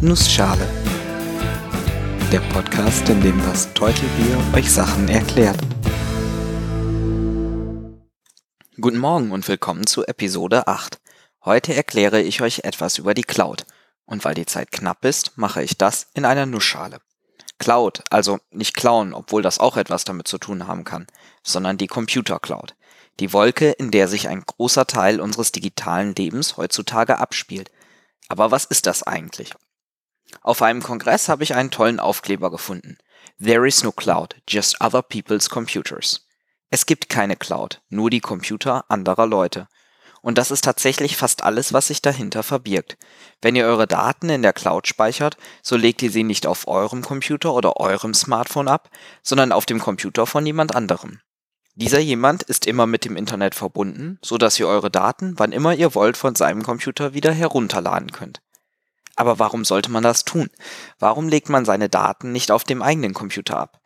Nussschale. Der Podcast, in dem das Teutelbier euch Sachen erklärt. Guten Morgen und willkommen zu Episode 8. Heute erkläre ich euch etwas über die Cloud. Und weil die Zeit knapp ist, mache ich das in einer Nussschale. Cloud, also nicht klauen, obwohl das auch etwas damit zu tun haben kann, sondern die Computer Cloud. Die Wolke, in der sich ein großer Teil unseres digitalen Lebens heutzutage abspielt. Aber was ist das eigentlich? Auf einem Kongress habe ich einen tollen Aufkleber gefunden. There is no cloud, just other people's computers. Es gibt keine Cloud, nur die Computer anderer Leute. Und das ist tatsächlich fast alles, was sich dahinter verbirgt. Wenn ihr eure Daten in der Cloud speichert, so legt ihr sie nicht auf eurem Computer oder eurem Smartphone ab, sondern auf dem Computer von jemand anderem. Dieser jemand ist immer mit dem Internet verbunden, so dass ihr eure Daten, wann immer ihr wollt, von seinem Computer wieder herunterladen könnt. Aber warum sollte man das tun? Warum legt man seine Daten nicht auf dem eigenen Computer ab?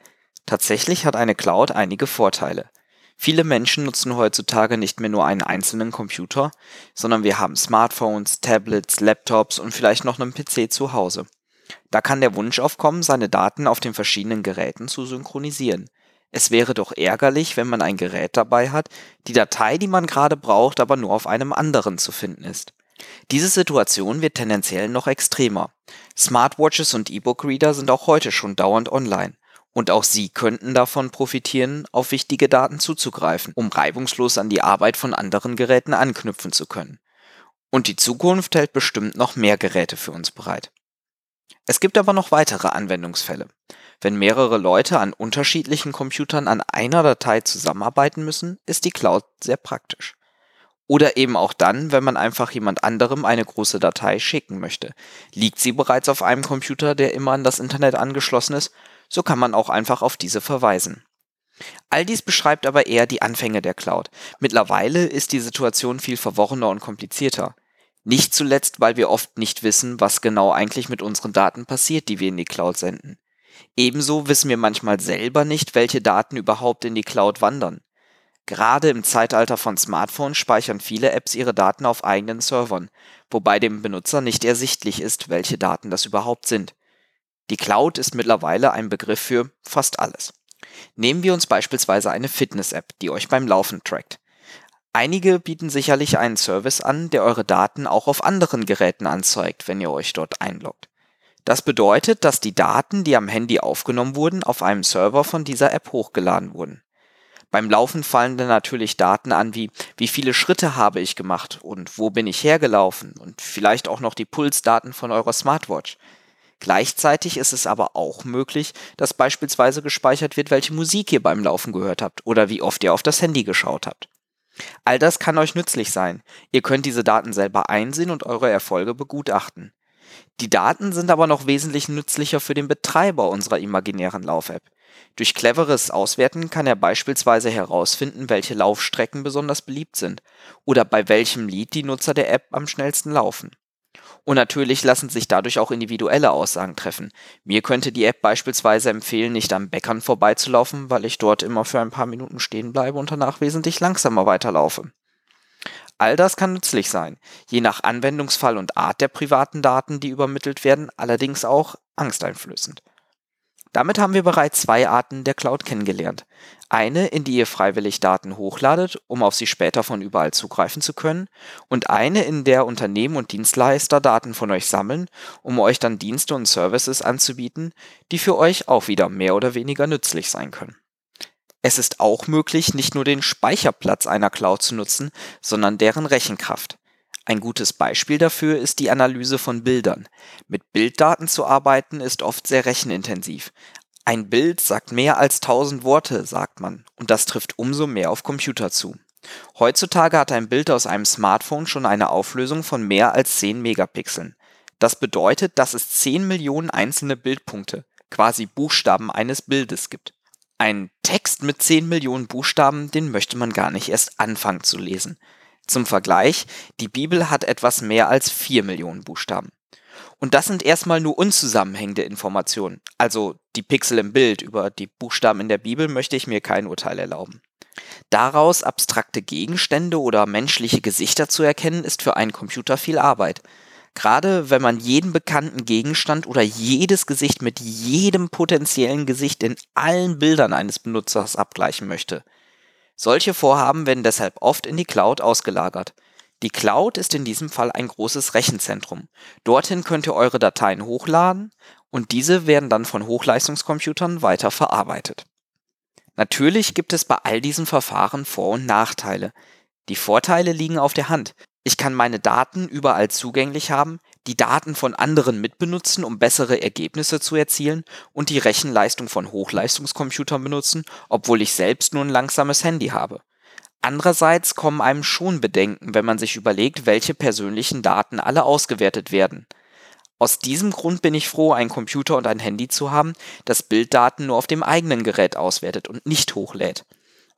Tatsächlich hat eine Cloud einige Vorteile. Viele Menschen nutzen heutzutage nicht mehr nur einen einzelnen Computer, sondern wir haben Smartphones, Tablets, Laptops und vielleicht noch einen PC zu Hause. Da kann der Wunsch aufkommen, seine Daten auf den verschiedenen Geräten zu synchronisieren. Es wäre doch ärgerlich, wenn man ein Gerät dabei hat, die Datei, die man gerade braucht, aber nur auf einem anderen zu finden ist. Diese Situation wird tendenziell noch extremer. Smartwatches und E-Book-Reader sind auch heute schon dauernd online. Und auch sie könnten davon profitieren, auf wichtige Daten zuzugreifen, um reibungslos an die Arbeit von anderen Geräten anknüpfen zu können. Und die Zukunft hält bestimmt noch mehr Geräte für uns bereit. Es gibt aber noch weitere Anwendungsfälle. Wenn mehrere Leute an unterschiedlichen Computern an einer Datei zusammenarbeiten müssen, ist die Cloud sehr praktisch. Oder eben auch dann, wenn man einfach jemand anderem eine große Datei schicken möchte. Liegt sie bereits auf einem Computer, der immer an das Internet angeschlossen ist, so kann man auch einfach auf diese verweisen. All dies beschreibt aber eher die Anfänge der Cloud. Mittlerweile ist die Situation viel verworrener und komplizierter. Nicht zuletzt, weil wir oft nicht wissen, was genau eigentlich mit unseren Daten passiert, die wir in die Cloud senden. Ebenso wissen wir manchmal selber nicht, welche Daten überhaupt in die Cloud wandern. Gerade im Zeitalter von Smartphones speichern viele Apps ihre Daten auf eigenen Servern, wobei dem Benutzer nicht ersichtlich ist, welche Daten das überhaupt sind. Die Cloud ist mittlerweile ein Begriff für fast alles. Nehmen wir uns beispielsweise eine Fitness-App, die euch beim Laufen trackt. Einige bieten sicherlich einen Service an, der eure Daten auch auf anderen Geräten anzeigt, wenn ihr euch dort einloggt. Das bedeutet, dass die Daten, die am Handy aufgenommen wurden, auf einem Server von dieser App hochgeladen wurden. Beim Laufen fallen dann natürlich Daten an wie wie viele Schritte habe ich gemacht und wo bin ich hergelaufen und vielleicht auch noch die Pulsdaten von eurer Smartwatch. Gleichzeitig ist es aber auch möglich, dass beispielsweise gespeichert wird, welche Musik ihr beim Laufen gehört habt oder wie oft ihr auf das Handy geschaut habt. All das kann euch nützlich sein. Ihr könnt diese Daten selber einsehen und eure Erfolge begutachten. Die Daten sind aber noch wesentlich nützlicher für den Betreiber unserer imaginären Lauf-App. Durch cleveres Auswerten kann er beispielsweise herausfinden, welche Laufstrecken besonders beliebt sind oder bei welchem Lied die Nutzer der App am schnellsten laufen. Und natürlich lassen sich dadurch auch individuelle Aussagen treffen. Mir könnte die App beispielsweise empfehlen, nicht am Bäckern vorbeizulaufen, weil ich dort immer für ein paar Minuten stehen bleibe und danach wesentlich langsamer weiterlaufe. All das kann nützlich sein, je nach Anwendungsfall und Art der privaten Daten, die übermittelt werden, allerdings auch angsteinflößend. Damit haben wir bereits zwei Arten der Cloud kennengelernt. Eine, in die ihr freiwillig Daten hochladet, um auf sie später von überall zugreifen zu können, und eine, in der Unternehmen und Dienstleister Daten von euch sammeln, um euch dann Dienste und Services anzubieten, die für euch auch wieder mehr oder weniger nützlich sein können. Es ist auch möglich, nicht nur den Speicherplatz einer Cloud zu nutzen, sondern deren Rechenkraft. Ein gutes Beispiel dafür ist die Analyse von Bildern. Mit Bilddaten zu arbeiten ist oft sehr rechenintensiv. Ein Bild sagt mehr als 1000 Worte, sagt man, und das trifft umso mehr auf Computer zu. Heutzutage hat ein Bild aus einem Smartphone schon eine Auflösung von mehr als 10 Megapixeln. Das bedeutet, dass es 10 Millionen einzelne Bildpunkte, quasi Buchstaben eines Bildes gibt. Ein Text mit 10 Millionen Buchstaben, den möchte man gar nicht erst anfangen zu lesen. Zum Vergleich, die Bibel hat etwas mehr als 4 Millionen Buchstaben. Und das sind erstmal nur unzusammenhängende Informationen. Also die Pixel im Bild, über die Buchstaben in der Bibel möchte ich mir kein Urteil erlauben. Daraus abstrakte Gegenstände oder menschliche Gesichter zu erkennen, ist für einen Computer viel Arbeit. Gerade wenn man jeden bekannten Gegenstand oder jedes Gesicht mit jedem potenziellen Gesicht in allen Bildern eines Benutzers abgleichen möchte. Solche Vorhaben werden deshalb oft in die Cloud ausgelagert. Die Cloud ist in diesem Fall ein großes Rechenzentrum. Dorthin könnt ihr eure Dateien hochladen und diese werden dann von Hochleistungscomputern weiter verarbeitet. Natürlich gibt es bei all diesen Verfahren Vor- und Nachteile. Die Vorteile liegen auf der Hand. Ich kann meine Daten überall zugänglich haben, die Daten von anderen mitbenutzen, um bessere Ergebnisse zu erzielen und die Rechenleistung von Hochleistungscomputern benutzen, obwohl ich selbst nur ein langsames Handy habe. Andererseits kommen einem schon Bedenken, wenn man sich überlegt, welche persönlichen Daten alle ausgewertet werden. Aus diesem Grund bin ich froh, einen Computer und ein Handy zu haben, das Bilddaten nur auf dem eigenen Gerät auswertet und nicht hochlädt.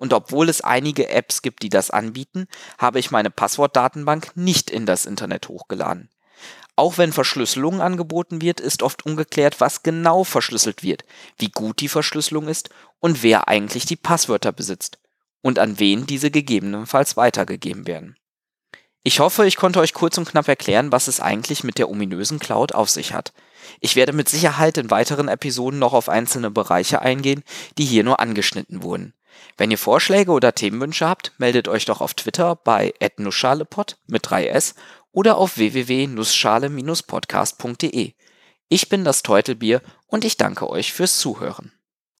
Und obwohl es einige Apps gibt, die das anbieten, habe ich meine Passwortdatenbank nicht in das Internet hochgeladen. Auch wenn Verschlüsselung angeboten wird, ist oft ungeklärt, was genau verschlüsselt wird, wie gut die Verschlüsselung ist und wer eigentlich die Passwörter besitzt und an wen diese gegebenenfalls weitergegeben werden. Ich hoffe, ich konnte euch kurz und knapp erklären, was es eigentlich mit der ominösen Cloud auf sich hat. Ich werde mit Sicherheit in weiteren Episoden noch auf einzelne Bereiche eingehen, die hier nur angeschnitten wurden. Wenn ihr Vorschläge oder Themenwünsche habt, meldet euch doch auf Twitter bei @nussschalepod mit 3s oder auf www.nussschale-podcast.de. Ich bin das Teutelbier und ich danke euch fürs Zuhören.